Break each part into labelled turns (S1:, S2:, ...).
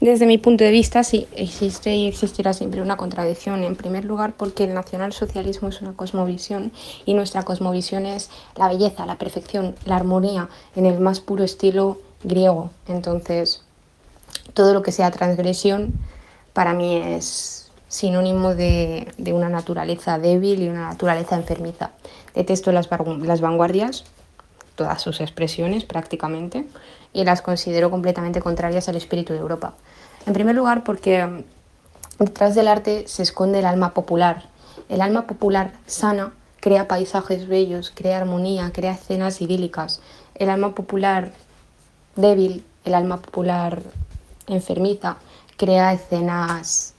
S1: Desde mi punto de vista, sí, existe y existirá siempre una contradicción. En primer lugar, porque el nacionalsocialismo es una cosmovisión y nuestra cosmovisión es la belleza, la perfección, la armonía en el más puro estilo griego. Entonces, todo lo que sea transgresión para mí es sinónimo de, una naturaleza débil y una naturaleza enfermiza. Detesto las, las vanguardias, todas sus expresiones prácticamente, y las considero completamente contrarias al espíritu de Europa. En primer lugar, porque mm, detrás del arte se esconde el alma popular. El alma popular sana crea paisajes bellos, crea armonía, crea escenas idílicas. El alma popular débil, el alma popular enfermiza, crea escenas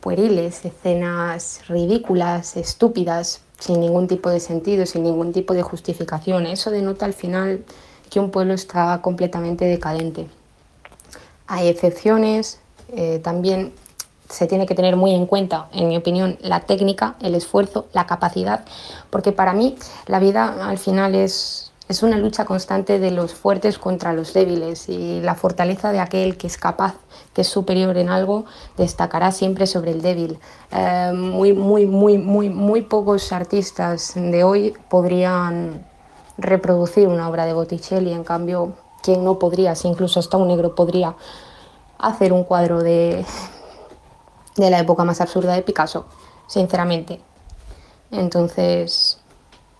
S1: pueriles, escenas ridículas, estúpidas, sin ningún tipo de sentido, sin ningún tipo de justificación. Eso denota al final que un pueblo está completamente decadente. Hay excepciones, eh, también se tiene que tener muy en cuenta, en mi opinión, la técnica, el esfuerzo, la capacidad, porque para mí la vida al final es, es una lucha constante de los fuertes contra los débiles y la fortaleza de aquel que es capaz, que es superior en algo, destacará siempre sobre el débil. Eh, muy, muy, muy, muy, muy pocos artistas de hoy podrían reproducir una obra de Botticelli, en cambio, quien no podría, si incluso hasta un negro podría hacer un cuadro de, de la época más absurda de Picasso, sinceramente. Entonces,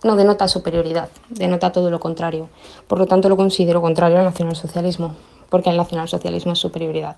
S1: no denota superioridad, denota todo lo contrario. Por lo tanto, lo considero contrario al nacionalsocialismo, porque el nacionalsocialismo es superioridad.